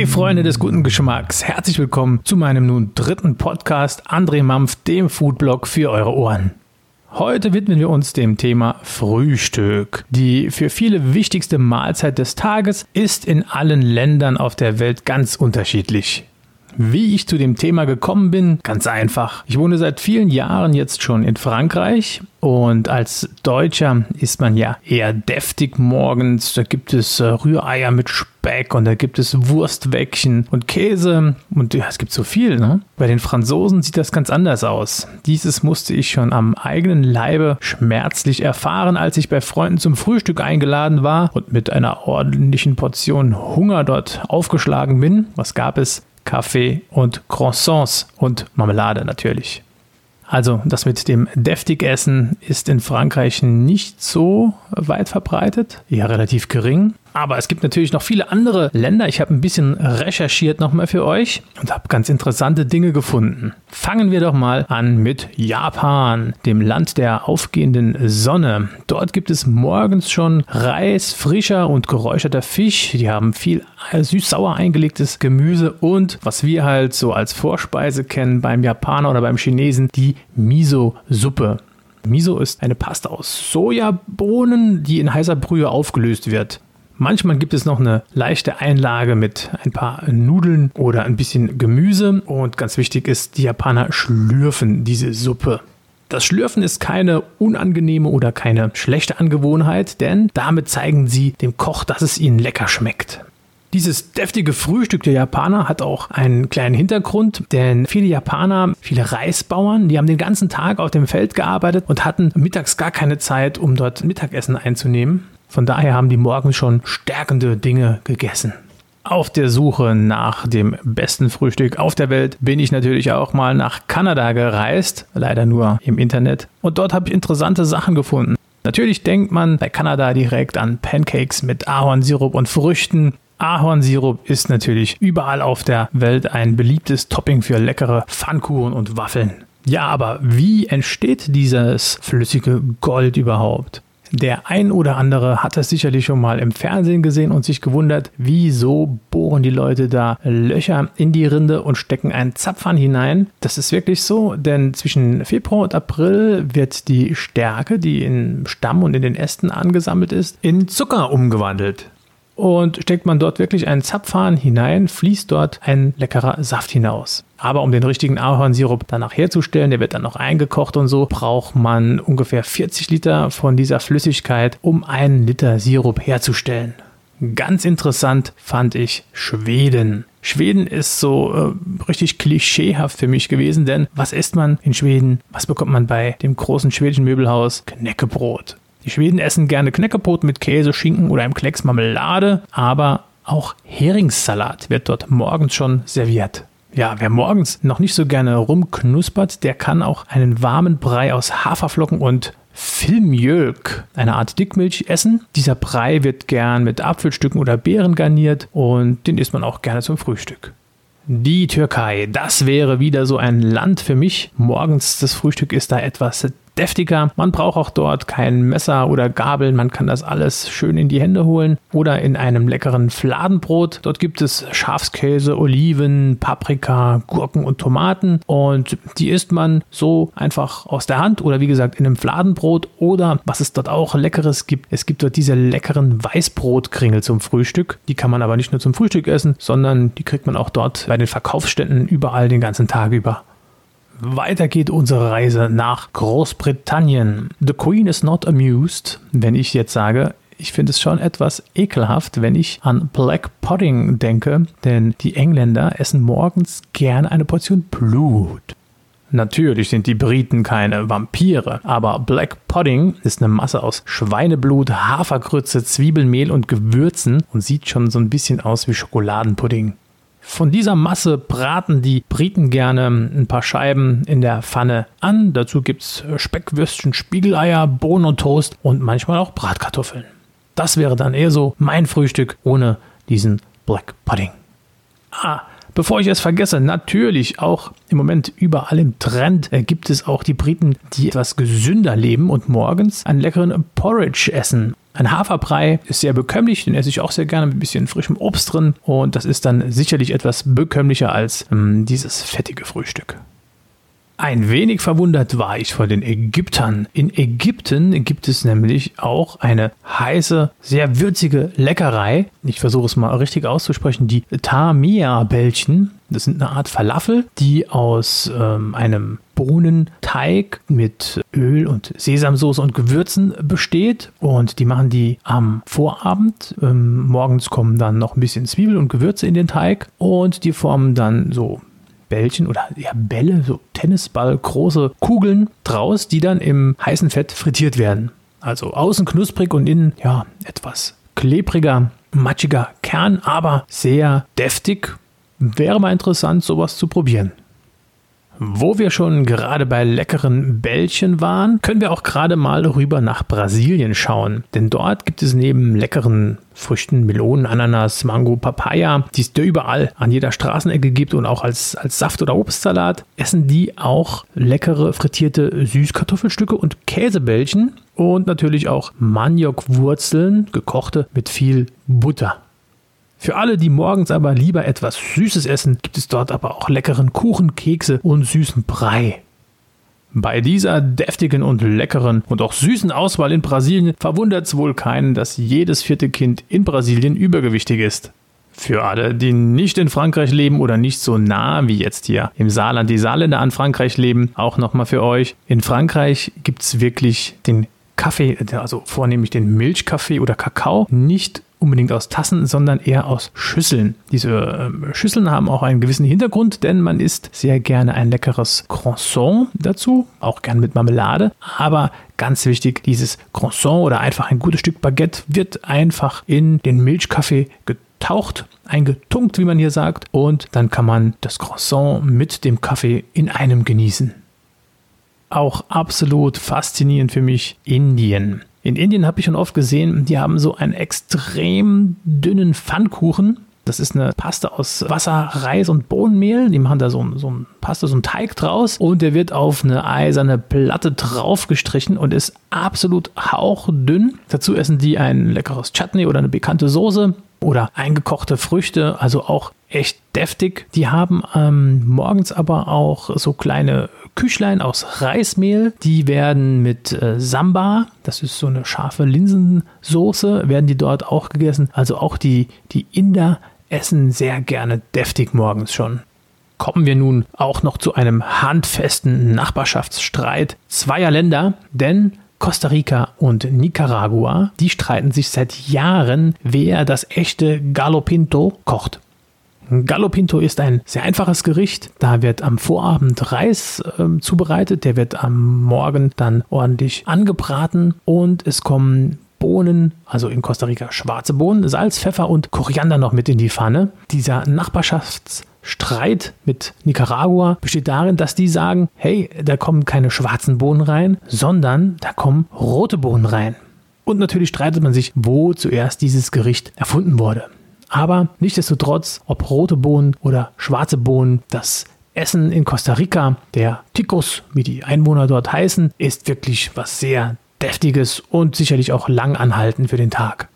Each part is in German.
Hey Freunde des guten Geschmacks, herzlich willkommen zu meinem nun dritten Podcast André Mampf, dem Foodblog für eure Ohren. Heute widmen wir uns dem Thema Frühstück. Die für viele wichtigste Mahlzeit des Tages ist in allen Ländern auf der Welt ganz unterschiedlich. Wie ich zu dem Thema gekommen bin, ganz einfach. Ich wohne seit vielen Jahren jetzt schon in Frankreich und als Deutscher ist man ja eher deftig morgens. Da gibt es äh, Rühreier mit Speck und da gibt es Wurstwäckchen und Käse und ja, es gibt so viel. Ne? Bei den Franzosen sieht das ganz anders aus. Dieses musste ich schon am eigenen Leibe schmerzlich erfahren, als ich bei Freunden zum Frühstück eingeladen war und mit einer ordentlichen Portion Hunger dort aufgeschlagen bin. Was gab es? Kaffee und Croissants und Marmelade natürlich. Also das mit dem deftig Essen ist in Frankreich nicht so weit verbreitet, eher relativ gering. Aber es gibt natürlich noch viele andere Länder. Ich habe ein bisschen recherchiert nochmal für euch und habe ganz interessante Dinge gefunden. Fangen wir doch mal an mit Japan, dem Land der aufgehenden Sonne. Dort gibt es morgens schon Reis, frischer und geräucherter Fisch. Die haben viel süß-sauer eingelegtes Gemüse und was wir halt so als Vorspeise kennen beim Japaner oder beim Chinesen, die Miso-Suppe. Miso ist eine Pasta aus Sojabohnen, die in heißer Brühe aufgelöst wird. Manchmal gibt es noch eine leichte Einlage mit ein paar Nudeln oder ein bisschen Gemüse. Und ganz wichtig ist, die Japaner schlürfen diese Suppe. Das Schlürfen ist keine unangenehme oder keine schlechte Angewohnheit, denn damit zeigen sie dem Koch, dass es ihnen lecker schmeckt. Dieses deftige Frühstück der Japaner hat auch einen kleinen Hintergrund, denn viele Japaner, viele Reisbauern, die haben den ganzen Tag auf dem Feld gearbeitet und hatten mittags gar keine Zeit, um dort Mittagessen einzunehmen. Von daher haben die morgens schon stärkende Dinge gegessen. Auf der Suche nach dem besten Frühstück auf der Welt bin ich natürlich auch mal nach Kanada gereist, leider nur im Internet. Und dort habe ich interessante Sachen gefunden. Natürlich denkt man bei Kanada direkt an Pancakes mit Ahornsirup und Früchten. Ahornsirup ist natürlich überall auf der Welt ein beliebtes Topping für leckere Pfannkuchen und Waffeln. Ja, aber wie entsteht dieses flüssige Gold überhaupt? Der ein oder andere hat das sicherlich schon mal im Fernsehen gesehen und sich gewundert, wieso bohren die Leute da Löcher in die Rinde und stecken einen Zapfhahn hinein. Das ist wirklich so, denn zwischen Februar und April wird die Stärke, die im Stamm und in den Ästen angesammelt ist, in Zucker umgewandelt. Und steckt man dort wirklich einen Zapfhahn hinein, fließt dort ein leckerer Saft hinaus. Aber um den richtigen Ahornsirup danach herzustellen, der wird dann noch eingekocht und so, braucht man ungefähr 40 Liter von dieser Flüssigkeit, um einen Liter Sirup herzustellen. Ganz interessant fand ich Schweden. Schweden ist so äh, richtig klischeehaft für mich gewesen, denn was isst man in Schweden? Was bekommt man bei dem großen schwedischen Möbelhaus? Knäckebrot. Die Schweden essen gerne Knäckebrot mit Käse, Schinken oder einem Klecks Marmelade, aber auch Heringssalat wird dort morgens schon serviert. Ja, wer morgens noch nicht so gerne rumknuspert, der kann auch einen warmen Brei aus Haferflocken und Filmjölk, eine Art Dickmilch, essen. Dieser Brei wird gern mit Apfelstücken oder Beeren garniert und den isst man auch gerne zum Frühstück. Die Türkei, das wäre wieder so ein Land für mich. Morgens das Frühstück ist da etwas deftiger. Man braucht auch dort kein Messer oder Gabel. Man kann das alles schön in die Hände holen oder in einem leckeren Fladenbrot. Dort gibt es Schafskäse, Oliven, Paprika, Gurken und Tomaten und die isst man so einfach aus der Hand oder wie gesagt in einem Fladenbrot oder was es dort auch leckeres gibt. Es gibt dort diese leckeren Weißbrotkringel zum Frühstück. Die kann man aber nicht nur zum Frühstück essen, sondern die kriegt man auch dort bei den Verkaufsständen überall den ganzen Tag über. Weiter geht unsere Reise nach Großbritannien. The Queen is not amused, wenn ich jetzt sage, ich finde es schon etwas ekelhaft, wenn ich an Black Pudding denke, denn die Engländer essen morgens gerne eine Portion Blut. Natürlich sind die Briten keine Vampire, aber Black Pudding ist eine Masse aus Schweineblut, Hafergrütze, Zwiebelmehl und Gewürzen und sieht schon so ein bisschen aus wie Schokoladenpudding. Von dieser Masse braten die Briten gerne ein paar Scheiben in der Pfanne an. Dazu gibt es Speckwürstchen, Spiegeleier, Bohnen und Toast und manchmal auch Bratkartoffeln. Das wäre dann eher so mein Frühstück ohne diesen Black Pudding. Ah, Bevor ich es vergesse, natürlich auch im Moment überall im Trend äh, gibt es auch die Briten, die etwas gesünder leben und morgens einen leckeren Porridge essen. Ein Haferbrei ist sehr bekömmlich, den esse ich auch sehr gerne mit ein bisschen frischem Obst drin und das ist dann sicherlich etwas bekömmlicher als ähm, dieses fettige Frühstück. Ein wenig verwundert war ich vor den Ägyptern. In Ägypten gibt es nämlich auch eine heiße, sehr würzige Leckerei. Ich versuche es mal richtig auszusprechen. Die Tamia-Bällchen. Das sind eine Art Falafel, die aus ähm, einem Bohnenteig mit Öl und Sesamsoße und Gewürzen besteht. Und die machen die am Vorabend. Ähm, morgens kommen dann noch ein bisschen Zwiebel und Gewürze in den Teig. Und die formen dann so Bällchen oder ja, Bälle, so Tennisball, große Kugeln draus, die dann im heißen Fett frittiert werden. Also außen knusprig und innen ja etwas klebriger, matschiger Kern, aber sehr deftig. Wäre mal interessant, sowas zu probieren. Wo wir schon gerade bei leckeren Bällchen waren, können wir auch gerade mal rüber nach Brasilien schauen. Denn dort gibt es neben leckeren Früchten, Melonen, Ananas, Mango, Papaya, die es dir überall an jeder Straßenecke gibt und auch als, als Saft- oder Obstsalat, essen die auch leckere frittierte Süßkartoffelstücke und Käsebällchen und natürlich auch Maniokwurzeln, gekochte mit viel Butter. Für alle, die morgens aber lieber etwas Süßes essen, gibt es dort aber auch leckeren Kuchen, Kekse und süßen Brei. Bei dieser deftigen und leckeren und auch süßen Auswahl in Brasilien verwundert es wohl keinen, dass jedes vierte Kind in Brasilien übergewichtig ist. Für alle, die nicht in Frankreich leben oder nicht so nah wie jetzt hier im Saarland die Saarländer an Frankreich leben, auch nochmal für euch. In Frankreich gibt es wirklich den Kaffee, also vornehmlich den Milchkaffee oder Kakao, nicht unbedingt aus Tassen, sondern eher aus Schüsseln. Diese äh, Schüsseln haben auch einen gewissen Hintergrund, denn man isst sehr gerne ein leckeres Croissant dazu, auch gern mit Marmelade. Aber ganz wichtig, dieses Croissant oder einfach ein gutes Stück Baguette wird einfach in den Milchkaffee getaucht, eingetunkt, wie man hier sagt, und dann kann man das Croissant mit dem Kaffee in einem genießen. Auch absolut faszinierend für mich Indien. In Indien habe ich schon oft gesehen, die haben so einen extrem dünnen Pfannkuchen. Das ist eine Paste aus Wasser, Reis und Bohnenmehl. Die machen da so, so ein Paste, so ein Teig draus und der wird auf eine eiserne Platte draufgestrichen und ist absolut hauchdünn. Dazu essen die ein leckeres Chutney oder eine bekannte Soße oder eingekochte Früchte, also auch echt deftig. Die haben ähm, morgens aber auch so kleine Küchlein aus Reismehl. Die werden mit äh, Samba, das ist so eine scharfe Linsensoße, werden die dort auch gegessen. Also auch die, die Inder essen sehr gerne deftig morgens schon. Kommen wir nun auch noch zu einem handfesten Nachbarschaftsstreit zweier Länder, denn Costa Rica und Nicaragua, die streiten sich seit Jahren, wer das echte Gallo Pinto kocht. Gallo Pinto ist ein sehr einfaches Gericht. Da wird am Vorabend Reis äh, zubereitet, der wird am Morgen dann ordentlich angebraten und es kommen Bohnen, also in Costa Rica schwarze Bohnen, Salz, Pfeffer und Koriander noch mit in die Pfanne. Dieser Nachbarschaftsstreit mit Nicaragua besteht darin, dass die sagen, hey, da kommen keine schwarzen Bohnen rein, sondern da kommen rote Bohnen rein. Und natürlich streitet man sich, wo zuerst dieses Gericht erfunden wurde. Aber nichtsdestotrotz, ob rote Bohnen oder schwarze Bohnen, das Essen in Costa Rica, der Ticos, wie die Einwohner dort heißen, ist wirklich was sehr deftiges und sicherlich auch lang anhalten für den Tag.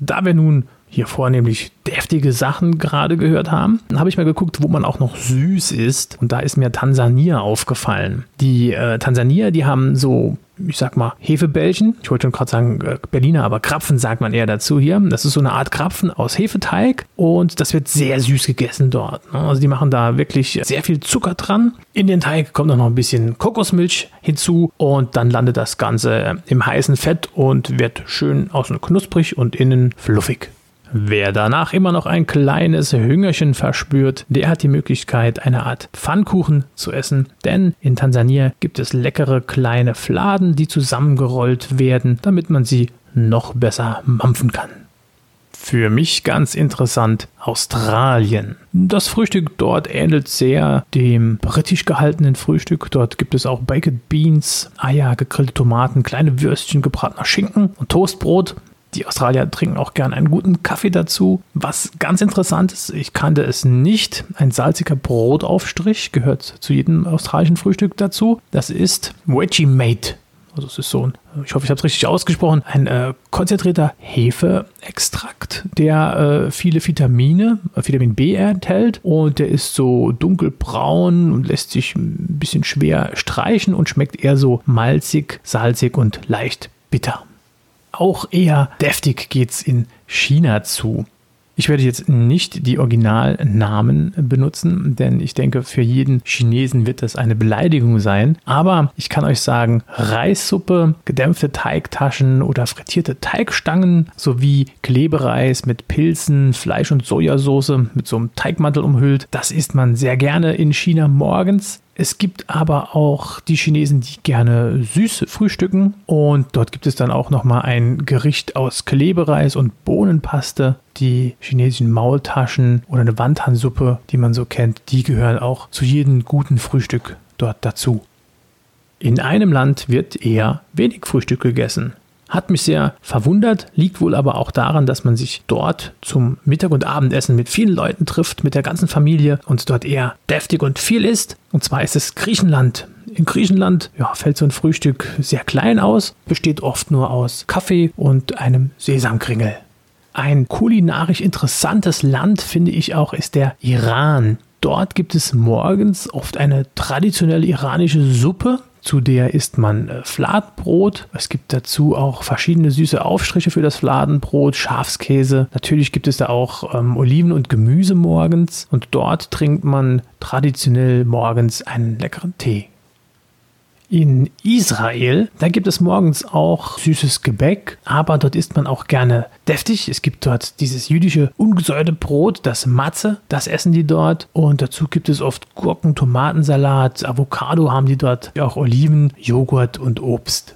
Da wir nun hier vornehmlich deftige Sachen gerade gehört haben, habe ich mal geguckt, wo man auch noch süß ist. Und da ist mir Tansania aufgefallen. Die äh, Tansanier, die haben so ich sag mal, Hefebällchen. Ich wollte schon gerade sagen äh, Berliner, aber Krapfen sagt man eher dazu hier. Das ist so eine Art Krapfen aus Hefeteig und das wird sehr süß gegessen dort. Ne? Also die machen da wirklich sehr viel Zucker dran. In den Teig kommt noch ein bisschen Kokosmilch hinzu und dann landet das Ganze im heißen Fett und wird schön außen knusprig und innen fluffig. Wer danach immer noch ein kleines Hüngerchen verspürt, der hat die Möglichkeit, eine Art Pfannkuchen zu essen, denn in Tansania gibt es leckere kleine Fladen, die zusammengerollt werden, damit man sie noch besser mampfen kann. Für mich ganz interessant Australien. Das Frühstück dort ähnelt sehr dem britisch gehaltenen Frühstück. Dort gibt es auch Baked Beans, Eier, gegrillte Tomaten, kleine Würstchen, gebratener Schinken und Toastbrot. Die Australier trinken auch gern einen guten Kaffee dazu. Was ganz interessant ist, ich kannte es nicht. Ein salziger Brotaufstrich gehört zu jedem australischen Frühstück dazu. Das ist Veggie Mate. Also es ist so ein, ich hoffe, ich habe es richtig ausgesprochen, ein äh, konzentrierter Hefeextrakt, der äh, viele Vitamine, äh, Vitamin B enthält und der ist so dunkelbraun und lässt sich ein bisschen schwer streichen und schmeckt eher so malzig, salzig und leicht bitter. Auch eher deftig geht es in China zu. Ich werde jetzt nicht die Originalnamen benutzen, denn ich denke, für jeden Chinesen wird das eine Beleidigung sein. Aber ich kann euch sagen, Reissuppe, gedämpfte Teigtaschen oder frittierte Teigstangen sowie Klebereis mit Pilzen, Fleisch und Sojasauce mit so einem Teigmantel umhüllt, das isst man sehr gerne in China morgens. Es gibt aber auch die Chinesen, die gerne süß frühstücken und dort gibt es dann auch noch mal ein Gericht aus Klebereis und Bohnenpaste. Die chinesischen Maultaschen oder eine Wandhansuppe, die man so kennt, die gehören auch zu jedem guten Frühstück dort dazu. In einem Land wird eher wenig Frühstück gegessen. Hat mich sehr verwundert, liegt wohl aber auch daran, dass man sich dort zum Mittag- und Abendessen mit vielen Leuten trifft, mit der ganzen Familie und dort eher deftig und viel isst. Und zwar ist es Griechenland. In Griechenland ja, fällt so ein Frühstück sehr klein aus, besteht oft nur aus Kaffee und einem Sesamkringel. Ein kulinarisch interessantes Land, finde ich auch, ist der Iran. Dort gibt es morgens oft eine traditionelle iranische Suppe zu der isst man äh, Fladenbrot. Es gibt dazu auch verschiedene süße Aufstriche für das Fladenbrot, Schafskäse. Natürlich gibt es da auch ähm, Oliven und Gemüse morgens. Und dort trinkt man traditionell morgens einen leckeren Tee in Israel. Da gibt es morgens auch süßes Gebäck, aber dort isst man auch gerne deftig. Es gibt dort dieses jüdische ungesäuerte Brot, das Matze, das essen die dort. Und dazu gibt es oft Gurken, Tomatensalat, Avocado haben die dort, auch Oliven, Joghurt und Obst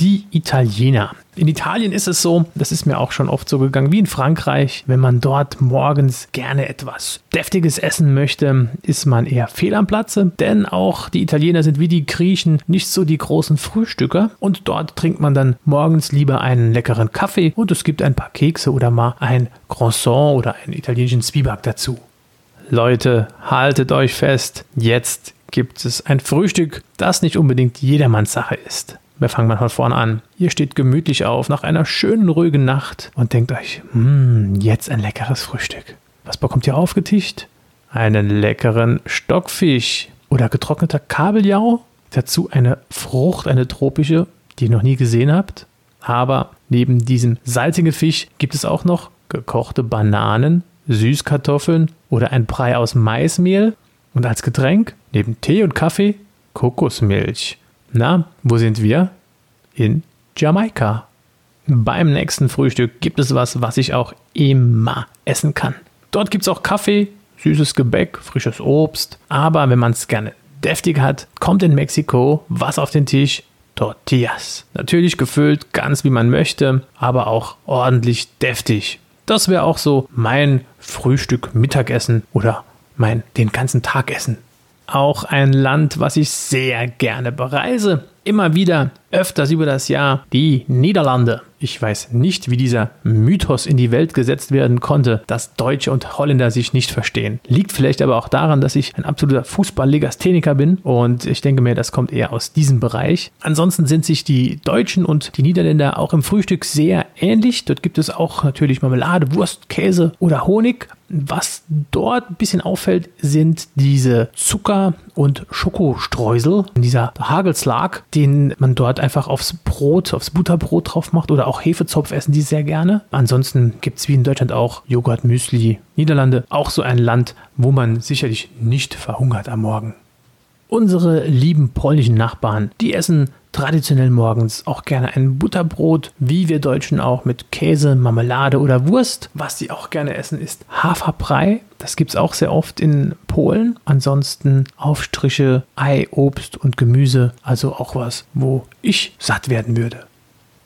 die Italiener. In Italien ist es so, das ist mir auch schon oft so gegangen, wie in Frankreich, wenn man dort morgens gerne etwas Deftiges essen möchte, ist man eher fehl am Platze, denn auch die Italiener sind wie die Griechen nicht so die großen Frühstücker und dort trinkt man dann morgens lieber einen leckeren Kaffee und es gibt ein paar Kekse oder mal ein Croissant oder einen italienischen Zwieback dazu. Leute, haltet euch fest, jetzt gibt es ein Frühstück, das nicht unbedingt jedermanns Sache ist. Wir fangen mal von vorne an. Ihr steht gemütlich auf nach einer schönen, ruhigen Nacht und denkt euch, hm, jetzt ein leckeres Frühstück. Was bekommt ihr aufgetischt? Einen leckeren Stockfisch oder getrockneter Kabeljau. Dazu eine Frucht, eine tropische, die ihr noch nie gesehen habt. Aber neben diesem salzigen Fisch gibt es auch noch gekochte Bananen, Süßkartoffeln oder ein Brei aus Maismehl. Und als Getränk, neben Tee und Kaffee, Kokosmilch. Na, wo sind wir? In Jamaika. Beim nächsten Frühstück gibt es was, was ich auch immer essen kann. Dort gibt es auch Kaffee, süßes Gebäck, frisches Obst. Aber wenn man es gerne deftig hat, kommt in Mexiko was auf den Tisch? Tortillas. Natürlich gefüllt, ganz wie man möchte, aber auch ordentlich deftig. Das wäre auch so mein Frühstück, Mittagessen oder mein den ganzen Tag Essen auch ein Land, was ich sehr gerne bereise. Immer wieder, öfters über das Jahr, die Niederlande. Ich weiß nicht, wie dieser Mythos in die Welt gesetzt werden konnte, dass Deutsche und Holländer sich nicht verstehen. Liegt vielleicht aber auch daran, dass ich ein absoluter Fußball-Legastheniker bin und ich denke mir, das kommt eher aus diesem Bereich. Ansonsten sind sich die Deutschen und die Niederländer auch im Frühstück sehr ähnlich. Dort gibt es auch natürlich Marmelade, Wurst, Käse oder Honig. Was dort ein bisschen auffällt, sind diese Zucker- und Schokostreusel, dieser Hagelslag, den man dort einfach aufs Brot, aufs Butterbrot drauf macht oder auch Hefezopf essen die sehr gerne. Ansonsten gibt es wie in Deutschland auch Joghurt, Müsli. Niederlande, auch so ein Land, wo man sicherlich nicht verhungert am Morgen. Unsere lieben polnischen Nachbarn, die essen traditionell morgens auch gerne ein Butterbrot, wie wir Deutschen auch mit Käse, Marmelade oder Wurst. Was sie auch gerne essen, ist Haferbrei. Das gibt es auch sehr oft in Polen. Ansonsten Aufstriche, Ei, Obst und Gemüse. Also auch was, wo ich satt werden würde.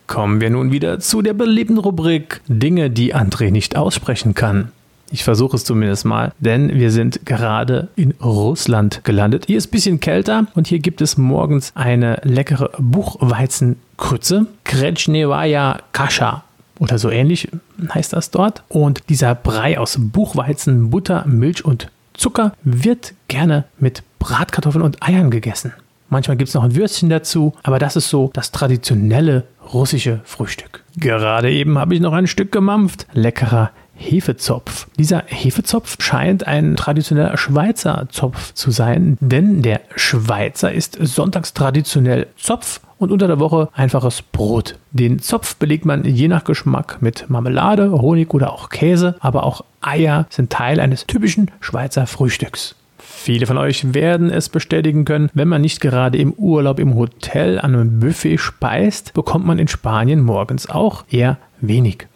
Kommen wir nun wieder zu der beliebten Rubrik Dinge, die André nicht aussprechen kann. Ich versuche es zumindest mal, denn wir sind gerade in Russland gelandet. Hier ist ein bisschen kälter und hier gibt es morgens eine leckere Buchweizenkrütze. Kretschnevaya Kascha oder so ähnlich heißt das dort. Und dieser Brei aus Buchweizen, Butter, Milch und Zucker wird gerne mit Bratkartoffeln und Eiern gegessen. Manchmal gibt es noch ein Würstchen dazu, aber das ist so das traditionelle russische Frühstück. Gerade eben habe ich noch ein Stück gemampft. Leckerer Hefezopf. Dieser Hefezopf scheint ein traditioneller Schweizer Zopf zu sein, denn der Schweizer ist sonntags traditionell Zopf und unter der Woche einfaches Brot. Den Zopf belegt man je nach Geschmack mit Marmelade, Honig oder auch Käse, aber auch Eier sind Teil eines typischen Schweizer Frühstücks. Viele von euch werden es bestätigen können, wenn man nicht gerade im Urlaub im Hotel an einem Buffet speist, bekommt man in Spanien morgens auch eher wenig.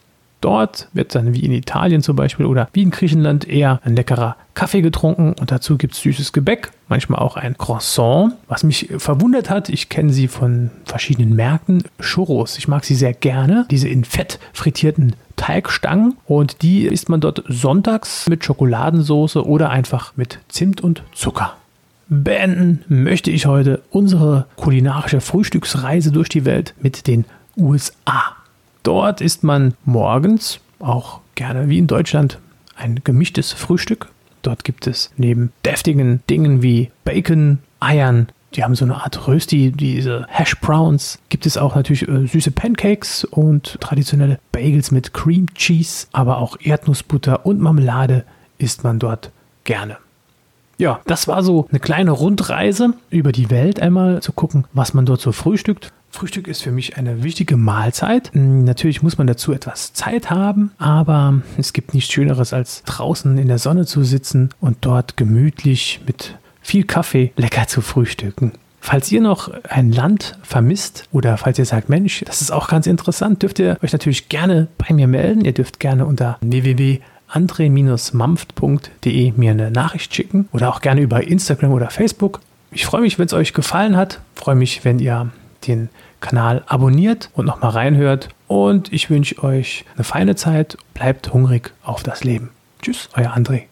Dort wird dann wie in Italien zum Beispiel oder wie in Griechenland eher ein leckerer Kaffee getrunken und dazu gibt es süßes Gebäck, manchmal auch ein Croissant. Was mich verwundert hat, ich kenne sie von verschiedenen Märkten, Churros. Ich mag sie sehr gerne, diese in Fett frittierten Teigstangen und die isst man dort sonntags mit Schokoladensauce oder einfach mit Zimt und Zucker. Beenden möchte ich heute unsere kulinarische Frühstücksreise durch die Welt mit den USA. Dort isst man morgens auch gerne wie in Deutschland ein gemischtes Frühstück. Dort gibt es neben deftigen Dingen wie Bacon, Eiern, die haben so eine Art Rösti, diese Hash Browns. Gibt es auch natürlich äh, süße Pancakes und traditionelle Bagels mit Cream Cheese, aber auch Erdnussbutter und Marmelade isst man dort gerne. Ja, das war so eine kleine Rundreise über die Welt einmal zu gucken, was man dort so frühstückt. Frühstück ist für mich eine wichtige Mahlzeit. Hm, natürlich muss man dazu etwas Zeit haben, aber es gibt nichts Schöneres, als draußen in der Sonne zu sitzen und dort gemütlich mit viel Kaffee lecker zu frühstücken. Falls ihr noch ein Land vermisst oder falls ihr sagt, Mensch, das ist auch ganz interessant, dürft ihr euch natürlich gerne bei mir melden. Ihr dürft gerne unter www.andre-mampft.de mir eine Nachricht schicken oder auch gerne über Instagram oder Facebook. Ich freue mich, wenn es euch gefallen hat. Freue mich, wenn ihr den Kanal abonniert und nochmal reinhört. Und ich wünsche euch eine feine Zeit. Bleibt hungrig auf das Leben. Tschüss, euer André.